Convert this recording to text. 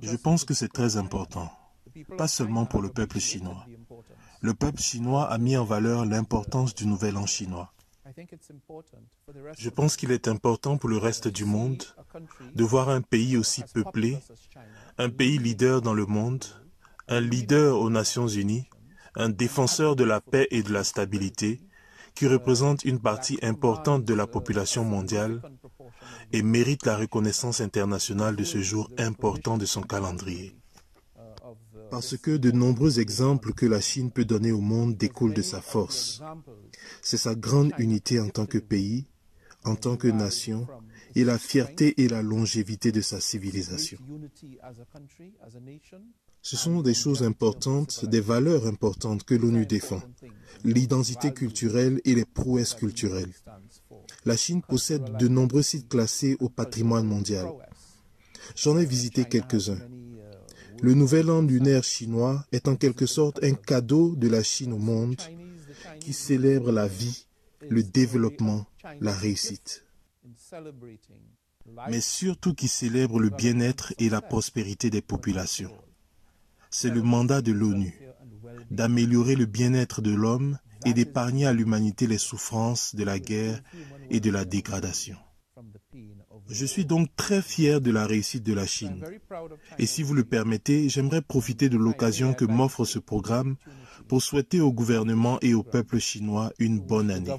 Je pense que c'est très important, pas seulement pour le peuple chinois. Le peuple chinois a mis en valeur l'importance du Nouvel An chinois. Je pense qu'il est important pour le reste du monde de voir un pays aussi peuplé, un pays leader dans le monde, un leader aux Nations Unies, un défenseur de la paix et de la stabilité, qui représente une partie importante de la population mondiale et mérite la reconnaissance internationale de ce jour important de son calendrier. Parce que de nombreux exemples que la Chine peut donner au monde découlent de sa force. C'est sa grande unité en tant que pays, en tant que nation, et la fierté et la longévité de sa civilisation. Ce sont des choses importantes, des valeurs importantes que l'ONU défend, l'identité culturelle et les prouesses culturelles. La Chine possède de nombreux sites classés au patrimoine mondial. J'en ai visité quelques-uns. Le nouvel an lunaire chinois est en quelque sorte un cadeau de la Chine au monde qui célèbre la vie, le développement, la réussite. Mais surtout qui célèbre le bien-être et la prospérité des populations. C'est le mandat de l'ONU d'améliorer le bien-être de l'homme et d'épargner à l'humanité les souffrances de la guerre et de la dégradation. Je suis donc très fier de la réussite de la Chine. Et si vous le permettez, j'aimerais profiter de l'occasion que m'offre ce programme pour souhaiter au gouvernement et au peuple chinois une bonne année.